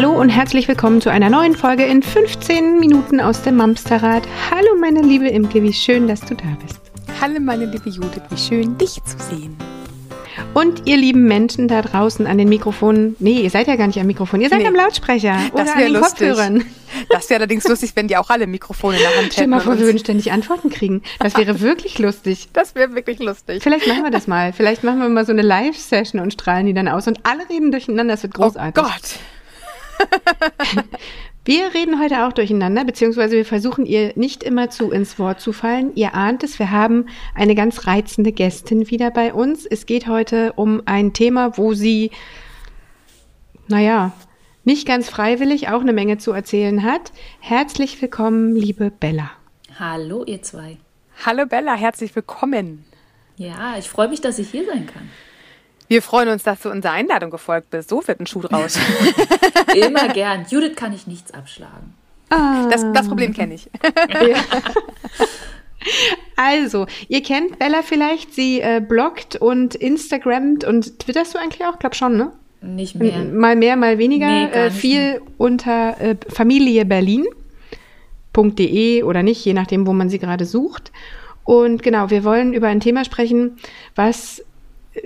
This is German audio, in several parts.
Hallo und herzlich willkommen zu einer neuen Folge in 15 Minuten aus dem Mamsterrad. Hallo meine liebe Imke, wie schön, dass du da bist. Hallo meine liebe Judith, wie schön dich zu sehen. Und ihr lieben Menschen da draußen an den Mikrofonen, nee, ihr seid ja gar nicht am Mikrofon, ihr seid nee. am Lautsprecher oder das an den lustig. Kopfhörern. Das wäre allerdings lustig, wenn die auch alle Mikrofone in der Hand hätten. Stell mal vor, wir würden ständig Antworten kriegen. Das wäre wirklich lustig. Das wäre wirklich lustig. Vielleicht machen wir das mal. Vielleicht machen wir mal so eine Live-Session und strahlen die dann aus und alle reden durcheinander. Das wird oh großartig. Oh Gott. Wir reden heute auch durcheinander, beziehungsweise wir versuchen ihr nicht immer zu ins Wort zu fallen. Ihr ahnt es, wir haben eine ganz reizende Gästin wieder bei uns. Es geht heute um ein Thema, wo sie, naja, nicht ganz freiwillig auch eine Menge zu erzählen hat. Herzlich willkommen, liebe Bella. Hallo, ihr zwei. Hallo Bella, herzlich willkommen. Ja, ich freue mich, dass ich hier sein kann. Wir freuen uns, dass du unserer Einladung gefolgt bist. So wird ein Schuh draus. Immer gern. Judith kann ich nichts abschlagen. Ah. Das, das Problem kenne ich. Also, ihr kennt Bella vielleicht. Sie äh, bloggt und Instagrammt und twitterst du eigentlich auch? Glaub schon, ne? Nicht mehr. Mal mehr, mal weniger. Nee, äh, viel mehr. unter äh, familieberlin.de oder nicht, je nachdem, wo man sie gerade sucht. Und genau, wir wollen über ein Thema sprechen, was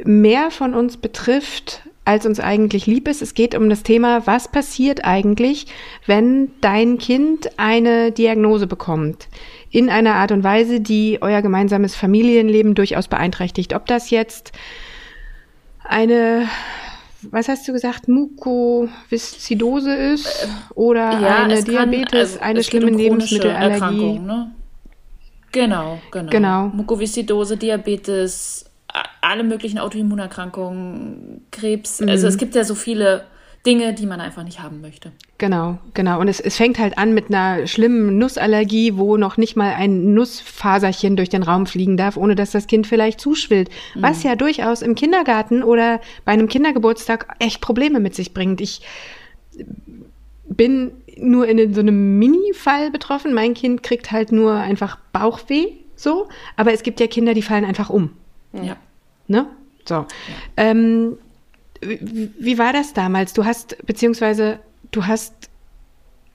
mehr von uns betrifft, als uns eigentlich lieb ist. Es geht um das Thema, was passiert eigentlich, wenn dein Kind eine Diagnose bekommt? In einer Art und Weise, die euer gemeinsames Familienleben durchaus beeinträchtigt. Ob das jetzt eine, was hast du gesagt, Mukoviszidose ist oder ja, eine Diabetes, kann, also eine schlimme um Lebensmittelallergie. Ne? Genau, genau. genau. Mukoviszidose, Diabetes, alle möglichen Autoimmunerkrankungen, Krebs. Mhm. Also es gibt ja so viele Dinge, die man einfach nicht haben möchte. Genau, genau. Und es, es fängt halt an mit einer schlimmen Nussallergie, wo noch nicht mal ein Nussfaserchen durch den Raum fliegen darf, ohne dass das Kind vielleicht zuschwillt. Mhm. Was ja durchaus im Kindergarten oder bei einem Kindergeburtstag echt Probleme mit sich bringt. Ich bin nur in so einem Mini-Fall betroffen. Mein Kind kriegt halt nur einfach Bauchweh, so. Aber es gibt ja Kinder, die fallen einfach um. Ja. Ne? So. Ja. Ähm, wie, wie war das damals? Du hast, beziehungsweise du hast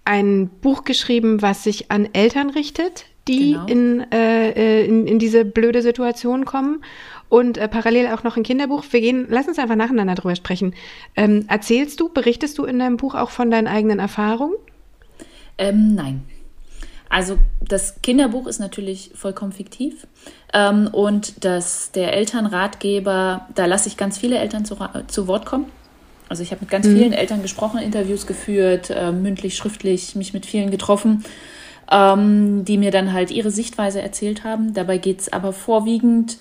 ein Buch geschrieben, was sich an Eltern richtet, die genau. in, äh, äh, in, in, diese blöde Situation kommen. Und äh, parallel auch noch ein Kinderbuch. Wir gehen, lass uns einfach nacheinander drüber sprechen. Ähm, erzählst du, berichtest du in deinem Buch auch von deinen eigenen Erfahrungen? Ähm, nein. Also das Kinderbuch ist natürlich vollkommen fiktiv. Ähm, und das, der Elternratgeber, da lasse ich ganz viele Eltern zu, zu Wort kommen. Also ich habe mit ganz mhm. vielen Eltern gesprochen, Interviews geführt, äh, mündlich, schriftlich, mich mit vielen getroffen, ähm, die mir dann halt ihre Sichtweise erzählt haben. Dabei geht es aber vorwiegend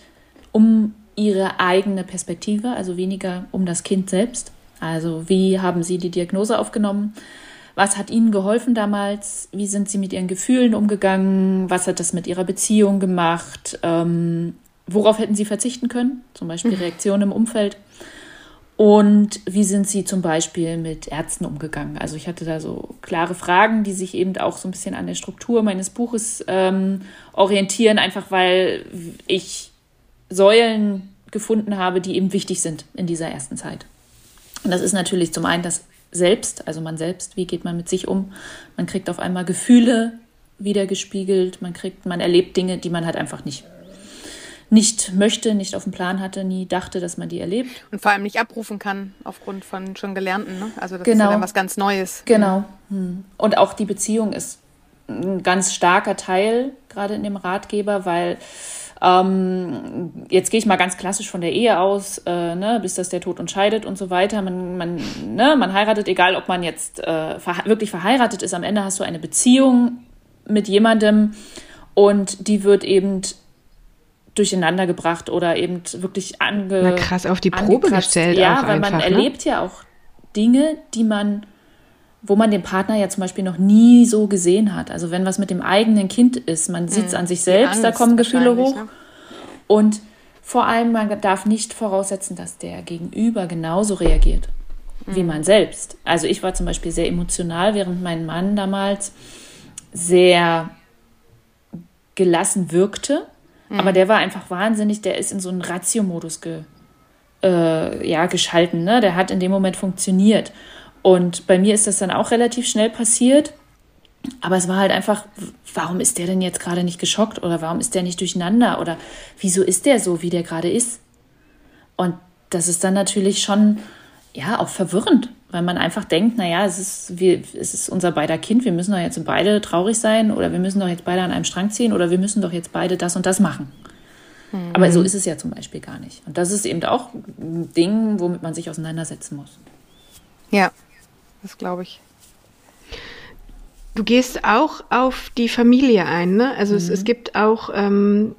um ihre eigene Perspektive, also weniger um das Kind selbst. Also wie haben sie die Diagnose aufgenommen? Was hat Ihnen geholfen damals? Wie sind Sie mit Ihren Gefühlen umgegangen? Was hat das mit Ihrer Beziehung gemacht? Ähm, worauf hätten Sie verzichten können? Zum Beispiel mhm. Reaktionen im Umfeld. Und wie sind Sie zum Beispiel mit Ärzten umgegangen? Also ich hatte da so klare Fragen, die sich eben auch so ein bisschen an der Struktur meines Buches ähm, orientieren, einfach weil ich Säulen gefunden habe, die eben wichtig sind in dieser ersten Zeit. Und das ist natürlich zum einen das selbst, also man selbst, wie geht man mit sich um? Man kriegt auf einmal Gefühle wiedergespiegelt, man kriegt, man erlebt Dinge, die man halt einfach nicht nicht möchte, nicht auf dem Plan hatte, nie dachte, dass man die erlebt. Und vor allem nicht abrufen kann aufgrund von schon Gelernten. Ne? Also das genau. ist ja genau. dann was ganz Neues. Genau. Hm. Und auch die Beziehung ist ein ganz starker Teil, gerade in dem Ratgeber, weil ähm, jetzt gehe ich mal ganz klassisch von der Ehe aus, äh, ne, bis das der Tod entscheidet und so weiter. Man, man, ne, man heiratet, egal ob man jetzt äh, verhe wirklich verheiratet ist, am Ende hast du eine Beziehung mit jemandem und die wird eben durcheinander gebracht oder eben wirklich ange Na krass auf die Probe gestellt. Ja, weil einfach, man ne? erlebt ja auch Dinge, die man wo man den Partner ja zum Beispiel noch nie so gesehen hat. Also wenn was mit dem eigenen Kind ist, man sieht es mhm. an sich selbst, da kommen Gefühle hoch. Ne? Und vor allem, man darf nicht voraussetzen, dass der Gegenüber genauso reagiert mhm. wie man selbst. Also ich war zum Beispiel sehr emotional, während mein Mann damals sehr gelassen wirkte. Mhm. Aber der war einfach wahnsinnig, der ist in so einen Ratio-Modus ge, äh, ja, geschalten. Ne? Der hat in dem Moment funktioniert. Und bei mir ist das dann auch relativ schnell passiert. Aber es war halt einfach, warum ist der denn jetzt gerade nicht geschockt oder warum ist der nicht durcheinander oder wieso ist der so, wie der gerade ist? Und das ist dann natürlich schon, ja, auch verwirrend, weil man einfach denkt, naja, es ist, wir, es ist unser beider Kind, wir müssen doch jetzt beide traurig sein oder wir müssen doch jetzt beide an einem Strang ziehen oder wir müssen doch jetzt beide das und das machen. Mhm. Aber so ist es ja zum Beispiel gar nicht. Und das ist eben auch ein Ding, womit man sich auseinandersetzen muss. Ja, das glaube ich. Du gehst auch auf die Familie ein, ne? Also mhm. es, es, gibt auch ähm,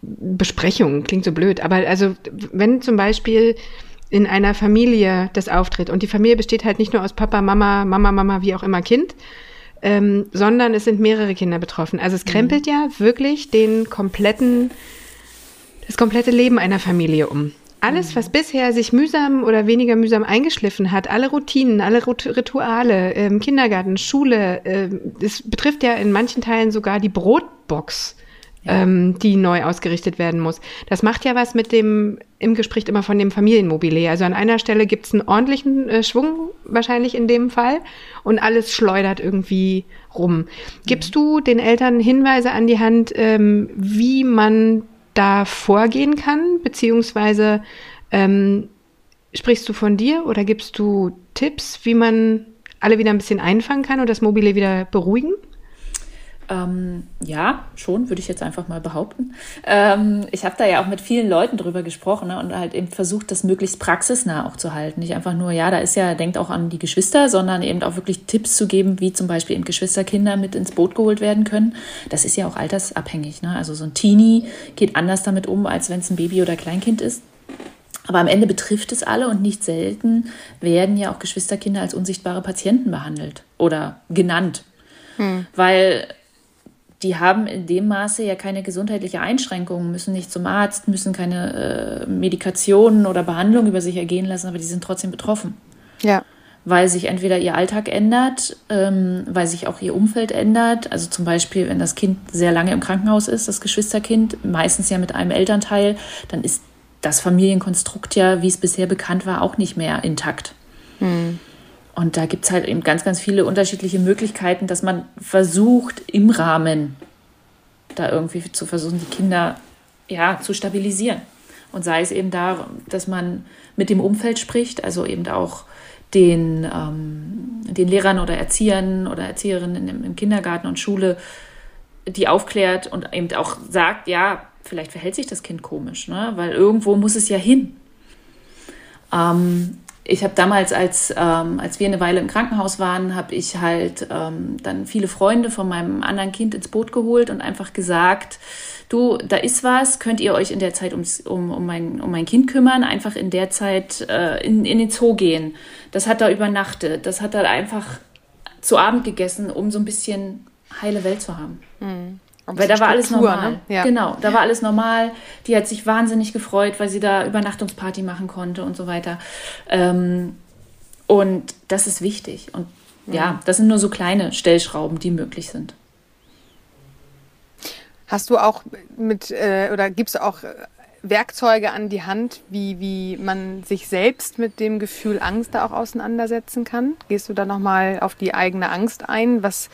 Besprechungen, klingt so blöd, aber also wenn zum Beispiel in einer Familie das auftritt und die Familie besteht halt nicht nur aus Papa, Mama, Mama, Mama, wie auch immer Kind, ähm, sondern es sind mehrere Kinder betroffen. Also es mhm. krempelt mhm. ja wirklich den kompletten, das komplette Leben einer Familie um. Alles, was bisher sich mühsam oder weniger mühsam eingeschliffen hat, alle Routinen, alle Rituale, ähm, Kindergarten, Schule, äh, das betrifft ja in manchen Teilen sogar die Brotbox, ja. ähm, die neu ausgerichtet werden muss. Das macht ja was mit dem, im Gespräch immer von dem Familienmobilier. Also an einer Stelle gibt es einen ordentlichen äh, Schwung, wahrscheinlich in dem Fall, und alles schleudert irgendwie rum. Gibst mhm. du den Eltern Hinweise an die Hand, ähm, wie man da vorgehen kann, beziehungsweise ähm, sprichst du von dir oder gibst du Tipps, wie man alle wieder ein bisschen einfangen kann und das Mobile wieder beruhigen? Ähm, ja, schon, würde ich jetzt einfach mal behaupten. Ähm, ich habe da ja auch mit vielen Leuten drüber gesprochen ne, und halt eben versucht, das möglichst praxisnah auch zu halten. Nicht einfach nur, ja, da ist ja, denkt auch an die Geschwister, sondern eben auch wirklich Tipps zu geben, wie zum Beispiel eben Geschwisterkinder mit ins Boot geholt werden können. Das ist ja auch altersabhängig. Ne? Also so ein Teenie geht anders damit um, als wenn es ein Baby oder Kleinkind ist. Aber am Ende betrifft es alle und nicht selten werden ja auch Geschwisterkinder als unsichtbare Patienten behandelt oder genannt. Hm. Weil die haben in dem Maße ja keine gesundheitliche Einschränkungen, müssen nicht zum Arzt, müssen keine äh, Medikationen oder Behandlung über sich ergehen lassen, aber die sind trotzdem betroffen. Ja. Weil sich entweder ihr Alltag ändert, ähm, weil sich auch ihr Umfeld ändert. Also zum Beispiel, wenn das Kind sehr lange im Krankenhaus ist, das Geschwisterkind, meistens ja mit einem Elternteil, dann ist das Familienkonstrukt ja, wie es bisher bekannt war, auch nicht mehr intakt. Hm. Und da gibt es halt eben ganz, ganz viele unterschiedliche Möglichkeiten, dass man versucht, im Rahmen da irgendwie zu versuchen, die Kinder ja, zu stabilisieren. Und sei es eben da, dass man mit dem Umfeld spricht, also eben auch den, ähm, den Lehrern oder Erziehern oder Erzieherinnen im, im Kindergarten und Schule, die aufklärt und eben auch sagt, ja, vielleicht verhält sich das Kind komisch, ne? weil irgendwo muss es ja hin. Ähm, ich habe damals, als, ähm, als wir eine Weile im Krankenhaus waren, habe ich halt ähm, dann viele Freunde von meinem anderen Kind ins Boot geholt und einfach gesagt, du, da ist was, könnt ihr euch in der Zeit ums, um, um, mein, um mein Kind kümmern, einfach in der Zeit äh, in, in den Zoo gehen. Das hat da übernachtet, das hat da einfach zu Abend gegessen, um so ein bisschen heile Welt zu haben. Mhm. Weil da war alles normal. Ne? Ja. Genau, da war alles normal. Die hat sich wahnsinnig gefreut, weil sie da Übernachtungsparty machen konnte und so weiter. Ähm, und das ist wichtig. Und ja. ja, das sind nur so kleine Stellschrauben, die möglich sind. Hast du auch mit äh, oder gibst du auch äh, Werkzeuge an die Hand, wie, wie man sich selbst mit dem Gefühl Angst da auch auseinandersetzen kann? Gehst du da nochmal auf die eigene Angst ein? Was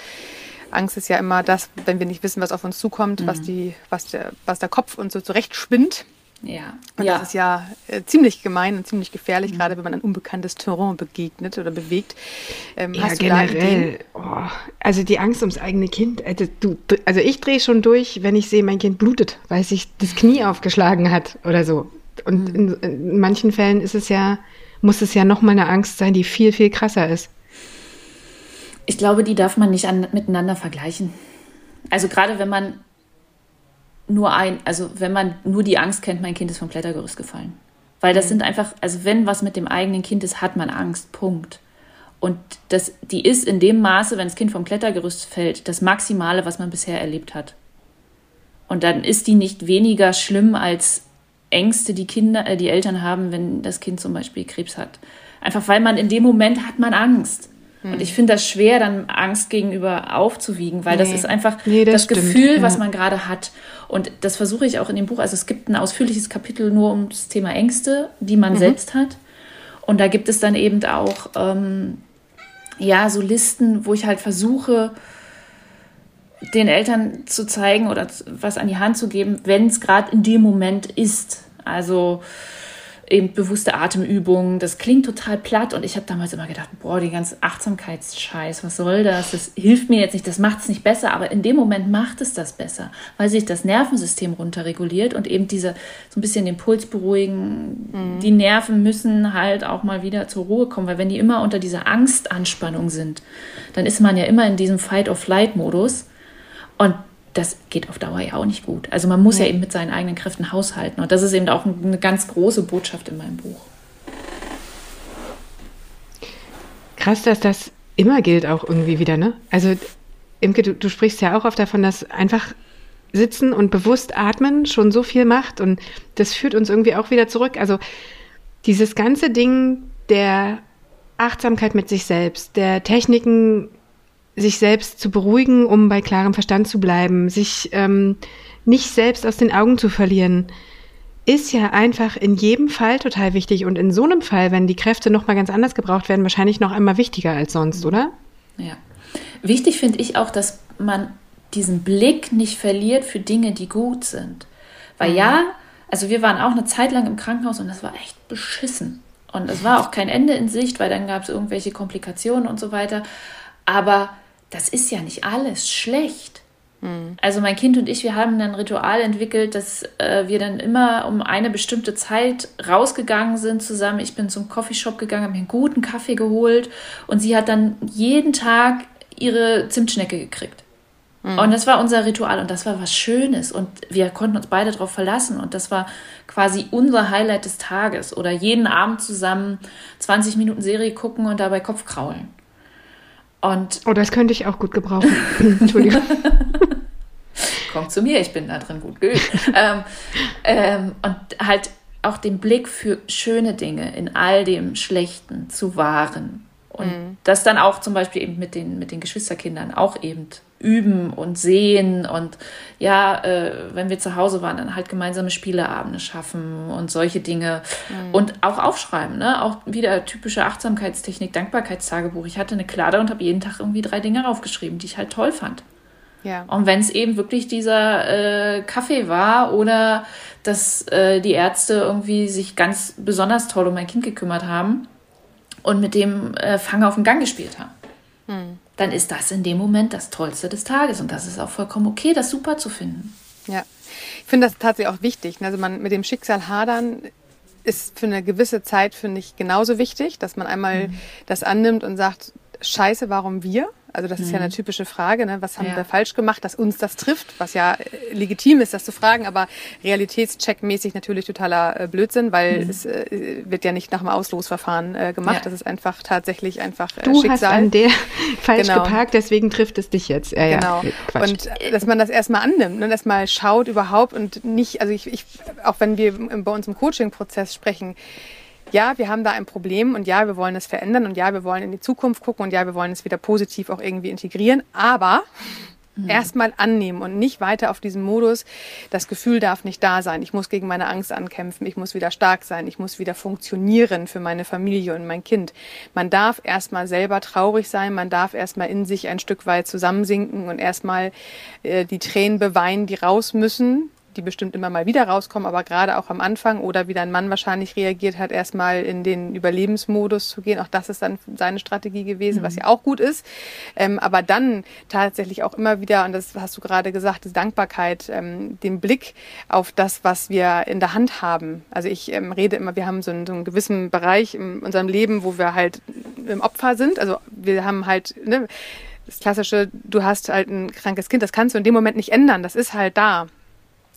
Angst ist ja immer das, wenn wir nicht wissen, was auf uns zukommt, mhm. was, die, was, der, was der Kopf uns so zurecht spinnt. Ja. Und ja. das ist ja äh, ziemlich gemein und ziemlich gefährlich, mhm. gerade wenn man ein unbekanntes Terrain begegnet oder bewegt. Ähm, ja, generell. Oh, also die Angst ums eigene Kind. Also, du, also ich drehe schon durch, wenn ich sehe, mein Kind blutet, weil sich das Knie aufgeschlagen hat oder so. Und mhm. in, in manchen Fällen ist es ja, muss es ja nochmal eine Angst sein, die viel, viel krasser ist. Ich glaube, die darf man nicht an, miteinander vergleichen. Also gerade wenn man nur ein, also wenn man nur die Angst kennt, mein Kind ist vom Klettergerüst gefallen. Weil das mhm. sind einfach, also wenn was mit dem eigenen Kind ist, hat man Angst. Punkt. Und das, die ist in dem Maße, wenn das Kind vom Klettergerüst fällt, das Maximale, was man bisher erlebt hat. Und dann ist die nicht weniger schlimm als Ängste, die Kinder, äh, die Eltern haben, wenn das Kind zum Beispiel Krebs hat. Einfach weil man in dem Moment hat man Angst. Und hm. ich finde das schwer, dann Angst gegenüber aufzuwiegen, weil nee. das ist einfach nee, das, das Gefühl, ja. was man gerade hat. Und das versuche ich auch in dem Buch. Also es gibt ein ausführliches Kapitel nur um das Thema Ängste, die man mhm. selbst hat. Und da gibt es dann eben auch, ähm, ja, so Listen, wo ich halt versuche, den Eltern zu zeigen oder was an die Hand zu geben, wenn es gerade in dem Moment ist. Also eben bewusste Atemübungen. Das klingt total platt und ich habe damals immer gedacht, boah, die ganze Achtsamkeitsscheiß, was soll das? Das hilft mir jetzt nicht, das macht es nicht besser, aber in dem Moment macht es das besser, weil sich das Nervensystem runterreguliert und eben diese so ein bisschen den Puls beruhigen. Mhm. Die Nerven müssen halt auch mal wieder zur Ruhe kommen, weil wenn die immer unter dieser Angstanspannung sind, dann ist man ja immer in diesem Fight-or-Flight-Modus und das geht auf Dauer ja auch nicht gut. Also man muss ja. ja eben mit seinen eigenen Kräften haushalten. Und das ist eben auch eine ganz große Botschaft in meinem Buch. Krass, dass das immer gilt auch irgendwie wieder, ne? Also Imke, du, du sprichst ja auch oft davon, dass einfach sitzen und bewusst atmen schon so viel macht und das führt uns irgendwie auch wieder zurück. Also dieses ganze Ding der Achtsamkeit mit sich selbst, der Techniken sich selbst zu beruhigen, um bei klarem Verstand zu bleiben, sich ähm, nicht selbst aus den Augen zu verlieren, ist ja einfach in jedem Fall total wichtig und in so einem Fall, wenn die Kräfte noch mal ganz anders gebraucht werden, wahrscheinlich noch einmal wichtiger als sonst, oder? Ja. Wichtig finde ich auch, dass man diesen Blick nicht verliert für Dinge, die gut sind. Weil mhm. ja, also wir waren auch eine Zeit lang im Krankenhaus und das war echt beschissen. Und es war auch kein Ende in Sicht, weil dann gab es irgendwelche Komplikationen und so weiter. Aber das ist ja nicht alles schlecht. Mhm. Also mein Kind und ich, wir haben ein Ritual entwickelt, dass äh, wir dann immer um eine bestimmte Zeit rausgegangen sind zusammen. Ich bin zum Coffeeshop gegangen, habe mir einen guten Kaffee geholt und sie hat dann jeden Tag ihre Zimtschnecke gekriegt. Mhm. Und das war unser Ritual und das war was Schönes und wir konnten uns beide darauf verlassen und das war quasi unser Highlight des Tages oder jeden Abend zusammen 20 Minuten Serie gucken und dabei Kopf kraulen. Und oh, das könnte ich auch gut gebrauchen. Entschuldigung. Kommt zu mir, ich bin da drin gut geübt. ähm, ähm, und halt auch den Blick für schöne Dinge in all dem Schlechten zu wahren. Und mhm. das dann auch zum Beispiel eben mit den, mit den Geschwisterkindern auch eben üben und sehen und ja, äh, wenn wir zu Hause waren, dann halt gemeinsame Spieleabende schaffen und solche Dinge mhm. und auch aufschreiben, ne? Auch wieder typische Achtsamkeitstechnik, Dankbarkeitstagebuch. Ich hatte eine Klade und habe jeden Tag irgendwie drei Dinge aufgeschrieben, die ich halt toll fand. Ja. Und wenn es eben wirklich dieser äh, Kaffee war oder dass äh, die Ärzte irgendwie sich ganz besonders toll um mein Kind gekümmert haben und mit dem äh, Fang auf den Gang gespielt haben. Mhm dann ist das in dem Moment das Tollste des Tages. Und das ist auch vollkommen okay, das super zu finden. Ja, ich finde das tatsächlich auch wichtig. Also man mit dem Schicksal hadern ist für eine gewisse Zeit, finde ich, genauso wichtig, dass man einmal mhm. das annimmt und sagt, scheiße, warum wir? Also das mhm. ist ja eine mhm. typische Frage, ne? was haben ja. wir falsch gemacht, dass uns das trifft, was ja äh, legitim ist, das zu fragen, aber realitätscheckmäßig natürlich totaler äh, Blödsinn, weil mhm. es äh, wird ja nicht nach dem Auslosverfahren äh, gemacht, ja. das ist einfach tatsächlich einfach äh, du Schicksal. Du hast an der falsch genau. geparkt, deswegen trifft es dich jetzt. Ja, genau. Ja, und äh, dass man das erstmal annimmt, ne? dass mal schaut überhaupt und nicht, also ich, ich auch wenn wir bei uns im Coaching-Prozess sprechen, ja, wir haben da ein Problem und ja, wir wollen es verändern und ja, wir wollen in die Zukunft gucken und ja, wir wollen es wieder positiv auch irgendwie integrieren, aber mhm. erstmal annehmen und nicht weiter auf diesem Modus, das Gefühl darf nicht da sein, ich muss gegen meine Angst ankämpfen, ich muss wieder stark sein, ich muss wieder funktionieren für meine Familie und mein Kind. Man darf erstmal selber traurig sein, man darf erstmal in sich ein Stück weit zusammensinken und erstmal äh, die Tränen beweinen, die raus müssen, die bestimmt immer mal wieder rauskommen, aber gerade auch am Anfang oder wie dein Mann wahrscheinlich reagiert hat, erstmal in den Überlebensmodus zu gehen. Auch das ist dann seine Strategie gewesen, mhm. was ja auch gut ist. Ähm, aber dann tatsächlich auch immer wieder, und das hast du gerade gesagt, die Dankbarkeit, ähm, den Blick auf das, was wir in der Hand haben. Also ich ähm, rede immer, wir haben so einen, so einen gewissen Bereich in unserem Leben, wo wir halt im Opfer sind. Also wir haben halt, ne, das klassische, du hast halt ein krankes Kind, das kannst du in dem Moment nicht ändern, das ist halt da.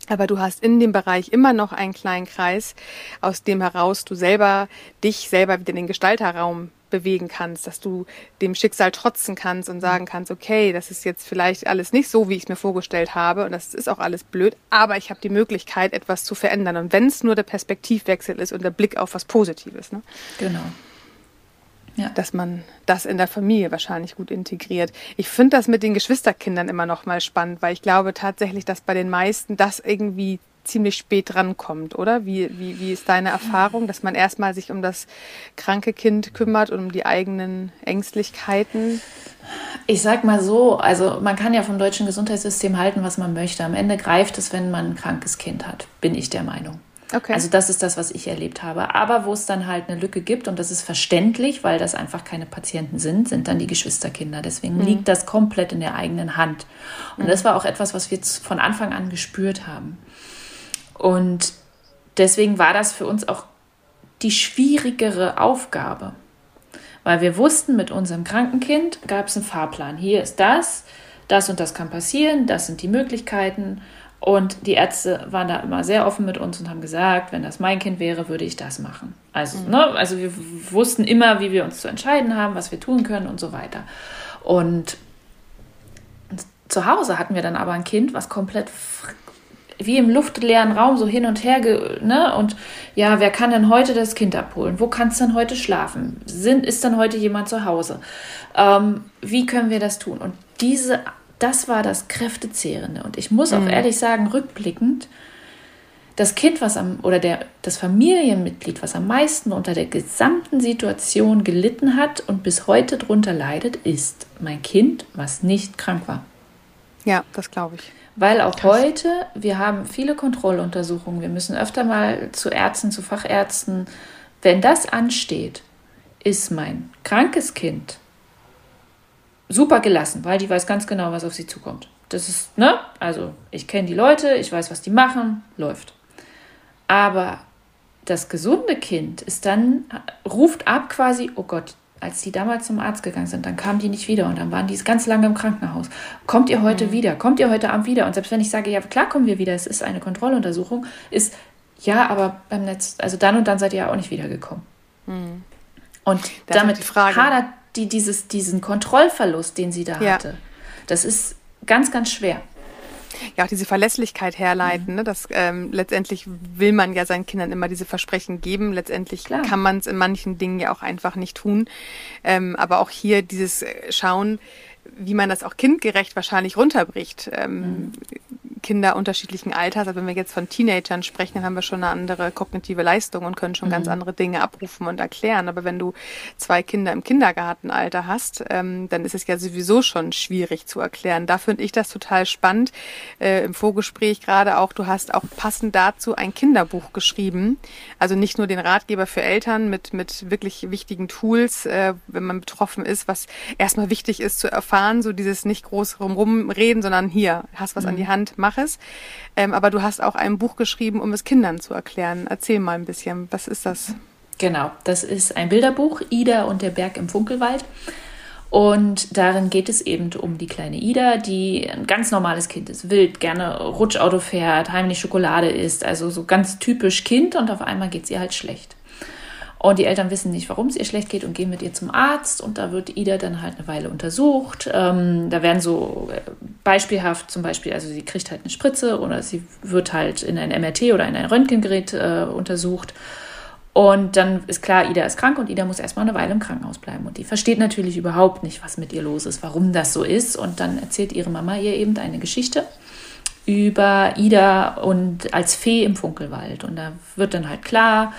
Aber du hast in dem Bereich immer noch einen kleinen Kreis, aus dem heraus du selber dich selber wieder in den Gestalterraum bewegen kannst, dass du dem Schicksal trotzen kannst und sagen kannst, okay, das ist jetzt vielleicht alles nicht so, wie ich es mir vorgestellt habe und das ist auch alles blöd, aber ich habe die Möglichkeit, etwas zu verändern. Und wenn es nur der Perspektivwechsel ist und der Blick auf was Positives. Ne? Genau ja. dass man das in der Familie wahrscheinlich gut integriert. Ich finde das mit den Geschwisterkindern immer noch mal spannend, weil ich glaube tatsächlich, dass bei den meisten das irgendwie ziemlich spät drankommt, oder? Wie, wie, wie ist deine Erfahrung, dass man erstmal sich um das kranke Kind kümmert und um die eigenen Ängstlichkeiten? Ich sag mal so, also man kann ja vom deutschen Gesundheitssystem halten, was man möchte. Am Ende greift es, wenn man ein krankes Kind hat, bin ich der Meinung. Okay. Also das ist das, was ich erlebt habe. Aber wo es dann halt eine Lücke gibt, und das ist verständlich, weil das einfach keine Patienten sind, sind dann die Geschwisterkinder. Deswegen mhm. liegt das komplett in der eigenen Hand. Und mhm. das war auch etwas, was wir von Anfang an gespürt haben. Und deswegen war das für uns auch die schwierigere Aufgabe. Weil wir wussten, mit unserem Krankenkind gab es einen Fahrplan. Hier ist das, das und das kann passieren, das sind die Möglichkeiten. Und die Ärzte waren da immer sehr offen mit uns und haben gesagt, wenn das mein Kind wäre, würde ich das machen. Also, mhm. ne, also wir wussten immer, wie wir uns zu entscheiden haben, was wir tun können und so weiter. Und zu Hause hatten wir dann aber ein Kind, was komplett wie im luftleeren Raum so hin und her, ne? Und ja, wer kann denn heute das Kind abholen? Wo kann es denn heute schlafen? Sind, ist dann heute jemand zu Hause? Ähm, wie können wir das tun? Und diese das war das Kräftezehrende. Und ich muss auch mhm. ehrlich sagen, rückblickend, das Kind, was am, oder der, das Familienmitglied, was am meisten unter der gesamten Situation gelitten hat und bis heute drunter leidet, ist mein Kind, was nicht krank war. Ja, das glaube ich. Weil auch Krass. heute, wir haben viele Kontrolluntersuchungen, wir müssen öfter mal zu Ärzten, zu Fachärzten. Wenn das ansteht, ist mein krankes Kind super gelassen, weil die weiß ganz genau, was auf sie zukommt. Das ist, ne? Also, ich kenne die Leute, ich weiß, was die machen, läuft. Aber das gesunde Kind ist dann, ruft ab quasi, oh Gott, als die damals zum Arzt gegangen sind, dann kamen die nicht wieder und dann waren die ganz lange im Krankenhaus. Kommt ihr heute mhm. wieder? Kommt ihr heute Abend wieder? Und selbst wenn ich sage, ja, klar kommen wir wieder, es ist eine Kontrolluntersuchung, ist, ja, aber beim Netz, also dann und dann seid ihr ja auch nicht wiedergekommen. Mhm. Und das damit hadert die, dieses, diesen Kontrollverlust, den sie da ja. hatte. Das ist ganz, ganz schwer. Ja, auch diese Verlässlichkeit herleiten. Mhm. Ne? Das ähm, letztendlich will man ja seinen Kindern immer diese Versprechen geben. Letztendlich Klar. kann man es in manchen Dingen ja auch einfach nicht tun. Ähm, aber auch hier dieses äh, Schauen, wie man das auch kindgerecht wahrscheinlich runterbricht. Ähm, mhm. Kinder unterschiedlichen Alters, aber wenn wir jetzt von Teenagern sprechen, dann haben wir schon eine andere kognitive Leistung und können schon mhm. ganz andere Dinge abrufen und erklären. Aber wenn du zwei Kinder im Kindergartenalter hast, ähm, dann ist es ja sowieso schon schwierig zu erklären. Da finde ich das total spannend. Äh, Im Vorgespräch gerade auch, du hast auch passend dazu ein Kinderbuch geschrieben. Also nicht nur den Ratgeber für Eltern mit, mit wirklich wichtigen Tools, äh, wenn man betroffen ist, was erstmal wichtig ist zu erfahren, so dieses nicht groß rumreden, sondern hier, hast was mhm. an die Hand, mach mach es. Ähm, aber du hast auch ein Buch geschrieben, um es Kindern zu erklären. Erzähl mal ein bisschen, was ist das? Genau, das ist ein Bilderbuch, Ida und der Berg im Funkelwald. Und darin geht es eben um die kleine Ida, die ein ganz normales Kind ist, wild, gerne Rutschauto fährt, heimlich Schokolade isst, also so ganz typisch Kind und auf einmal geht es ihr halt schlecht. Und die Eltern wissen nicht, warum es ihr schlecht geht und gehen mit ihr zum Arzt. Und da wird Ida dann halt eine Weile untersucht. Ähm, da werden so äh, beispielhaft zum Beispiel, also sie kriegt halt eine Spritze oder sie wird halt in ein MRT oder in ein Röntgengerät äh, untersucht. Und dann ist klar, Ida ist krank und Ida muss erstmal eine Weile im Krankenhaus bleiben. Und die versteht natürlich überhaupt nicht, was mit ihr los ist, warum das so ist. Und dann erzählt ihre Mama ihr eben eine Geschichte über Ida und als Fee im Funkelwald. Und da wird dann halt klar,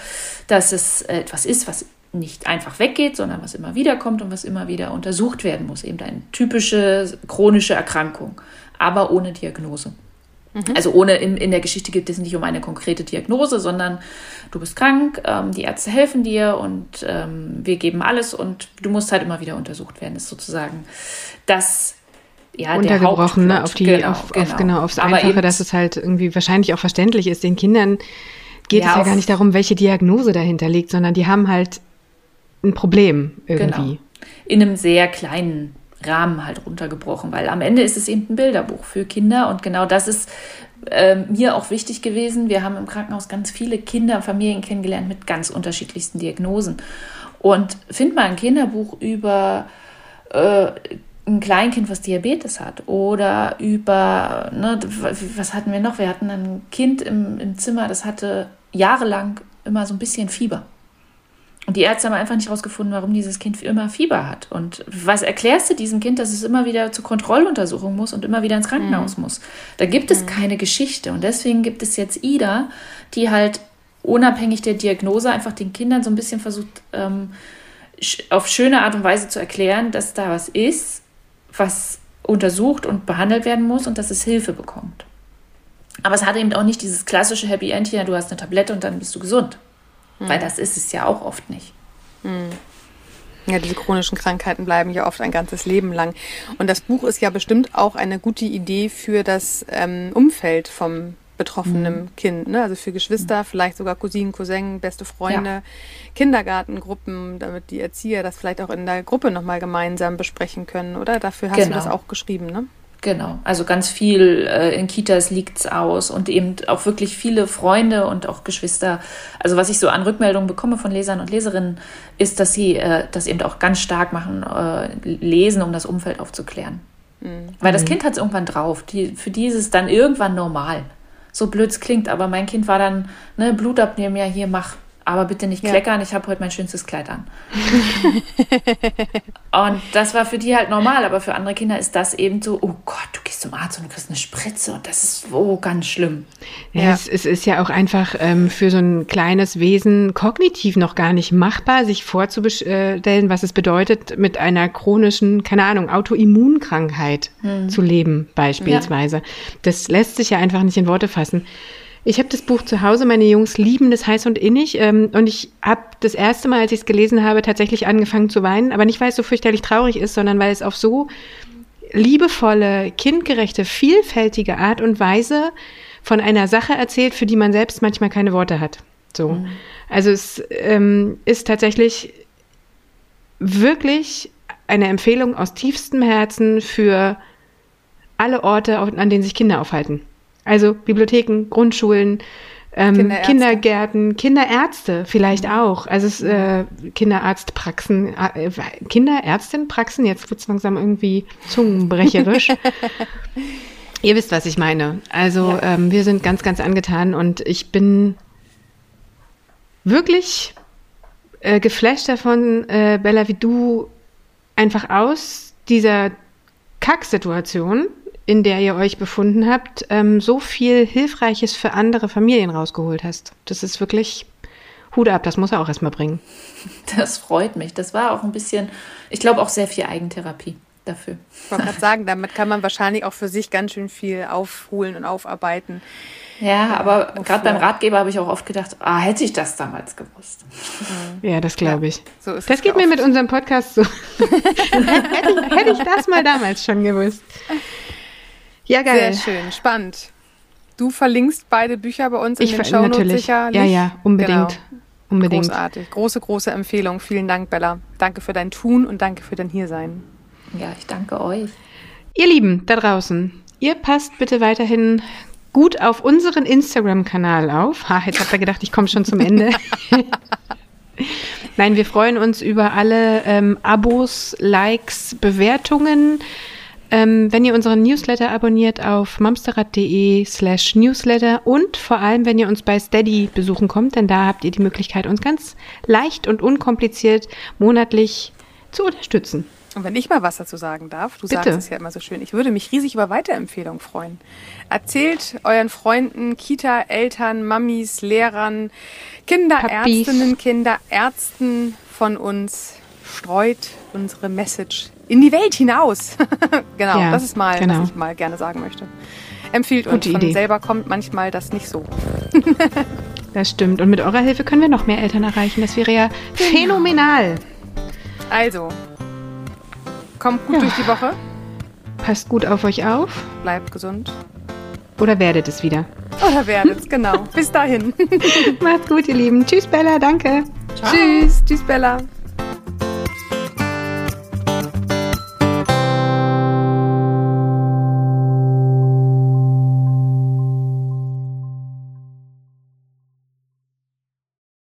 dass es etwas ist, was nicht einfach weggeht, sondern was immer wieder kommt und was immer wieder untersucht werden muss. Eben eine typische chronische Erkrankung, aber ohne Diagnose. Mhm. Also ohne, in, in der Geschichte geht es nicht um eine konkrete Diagnose, sondern du bist krank, ähm, die Ärzte helfen dir und ähm, wir geben alles und du musst halt immer wieder untersucht werden. Das ist sozusagen das ja, untergebrochen, ne, auf die, genau, auf, genau. Auf, genau, aufs Aber Einfache, dass es halt irgendwie wahrscheinlich auch verständlich ist. Den Kindern geht ja, es ja gar nicht darum, welche Diagnose dahinter liegt, sondern die haben halt ein Problem irgendwie. Genau. In einem sehr kleinen Rahmen halt runtergebrochen, weil am Ende ist es eben ein Bilderbuch für Kinder und genau das ist äh, mir auch wichtig gewesen. Wir haben im Krankenhaus ganz viele Kinder, Familien kennengelernt mit ganz unterschiedlichsten Diagnosen. Und find mal ein Kinderbuch über äh, ein Kleinkind, was Diabetes hat oder über, ne, was hatten wir noch? Wir hatten ein Kind im, im Zimmer, das hatte jahrelang immer so ein bisschen Fieber. Und die Ärzte haben einfach nicht herausgefunden, warum dieses Kind für immer Fieber hat. Und was erklärst du diesem Kind, dass es immer wieder zur Kontrolluntersuchung muss und immer wieder ins Krankenhaus mhm. muss? Da gibt es mhm. keine Geschichte. Und deswegen gibt es jetzt Ida, die halt unabhängig der Diagnose einfach den Kindern so ein bisschen versucht, ähm, auf schöne Art und Weise zu erklären, dass da was ist, was untersucht und behandelt werden muss und dass es Hilfe bekommt. Aber es hat eben auch nicht dieses klassische Happy End hier, du hast eine Tablette und dann bist du gesund. Mhm. Weil das ist es ja auch oft nicht. Mhm. Ja, diese chronischen Krankheiten bleiben ja oft ein ganzes Leben lang. Und das Buch ist ja bestimmt auch eine gute Idee für das ähm, Umfeld vom betroffenen mhm. Kind, ne? also für Geschwister, mhm. vielleicht sogar Cousinen, Cousinen, beste Freunde, ja. Kindergartengruppen, damit die Erzieher das vielleicht auch in der Gruppe nochmal gemeinsam besprechen können, oder? Dafür hast genau. du das auch geschrieben, ne? Genau, also ganz viel äh, in Kitas liegt's aus und eben auch wirklich viele Freunde und auch Geschwister. Also was ich so an Rückmeldungen bekomme von Lesern und Leserinnen, ist, dass sie äh, das eben auch ganz stark machen, äh, lesen, um das Umfeld aufzuklären. Mhm. Weil das mhm. Kind hat es irgendwann drauf. Die, für die ist es dann irgendwann normal. So blöd klingt, aber mein Kind war dann, ne, Blut abnehmen, ja, hier, mach aber bitte nicht ja. kleckern, ich habe heute mein schönstes Kleid an. und das war für die halt normal, aber für andere Kinder ist das eben so, oh Gott, du gehst zum Arzt und du kriegst eine Spritze und das ist oh, ganz schlimm. Ja, ja. Es, es, ist ja auch einfach ähm, für so ein kleines Wesen kognitiv noch gar nicht machbar, sich vorzustellen, was es bedeutet, mit einer chronischen, keine Ahnung, Autoimmunkrankheit hm. zu leben, beispielsweise. Ja. Das lässt sich ja einfach nicht in Worte fassen. Ich habe das Buch zu Hause, meine Jungs lieben das heiß und innig. Ähm, und ich habe das erste Mal, als ich es gelesen habe, tatsächlich angefangen zu weinen. Aber nicht, weil es so fürchterlich traurig ist, sondern weil es auf so liebevolle, kindgerechte, vielfältige Art und Weise von einer Sache erzählt, für die man selbst manchmal keine Worte hat. So. Mhm. Also es ähm, ist tatsächlich wirklich eine Empfehlung aus tiefstem Herzen für alle Orte, an denen sich Kinder aufhalten. Also Bibliotheken, Grundschulen, ähm, Kindergärten, Kinderärzte vielleicht auch. Also es, äh, Kinderarztpraxen, äh, Kinderärztinpraxen, jetzt wird es langsam irgendwie zungenbrecherisch. Ihr wisst, was ich meine. Also ja. ähm, wir sind ganz, ganz angetan und ich bin wirklich äh, geflasht davon, äh, Bella, wie du einfach aus dieser Kacksituation in der ihr euch befunden habt, ähm, so viel Hilfreiches für andere Familien rausgeholt hast. Das ist wirklich Hut ab, das muss er auch erstmal bringen. Das freut mich. Das war auch ein bisschen, ich glaube auch sehr viel Eigentherapie dafür. Ich wollte gerade sagen, damit kann man wahrscheinlich auch für sich ganz schön viel aufholen und aufarbeiten. Ja, aber gerade beim Ratgeber habe ich auch oft gedacht, ah, hätte ich das damals gewusst. Ja, das glaube ich. Ja, so das geht mir mit unserem Podcast so. hätte, ich, hätte ich das mal damals schon gewusst. Ja, geil. Sehr schön, spannend. Du verlinkst beide Bücher bei uns in ich den Shownotes natürlich. sicherlich. Ja, ja, unbedingt. Genau. Unbedingt. Großartig. Große, große Empfehlung. Vielen Dank, Bella. Danke für dein Tun und danke für dein Hiersein. Ja, ich danke euch. Ihr Lieben da draußen, ihr passt bitte weiterhin gut auf unseren Instagram-Kanal auf. Ha, jetzt habt ihr gedacht, ich komme schon zum Ende. Nein, wir freuen uns über alle ähm, Abos, Likes, Bewertungen. Ähm, wenn ihr unseren Newsletter abonniert auf mamsterrad.de slash newsletter und vor allem, wenn ihr uns bei Steady besuchen kommt, denn da habt ihr die Möglichkeit, uns ganz leicht und unkompliziert monatlich zu unterstützen. Und wenn ich mal was dazu sagen darf, du Bitte. sagst es ja immer so schön, ich würde mich riesig über Weiterempfehlungen freuen. Erzählt euren Freunden, Kita-Eltern, Mamis, Lehrern, Kinderärztinnen, Kinderärzten von uns, streut unsere Message in die Welt hinaus. genau, ja, das ist mal, genau. was ich mal gerne sagen möchte. Empfiehlt Gute uns. Von Idee. selber kommt manchmal das nicht so. das stimmt. Und mit eurer Hilfe können wir noch mehr Eltern erreichen. Das wäre ja genau. phänomenal. Also, kommt gut ja. durch die Woche. Passt gut auf euch auf. Bleibt gesund. Oder werdet es wieder. Oder werdet es, genau. Bis dahin. Macht's gut, ihr Lieben. Tschüss, Bella. Danke. Ciao. Tschüss. Tschüss, Bella.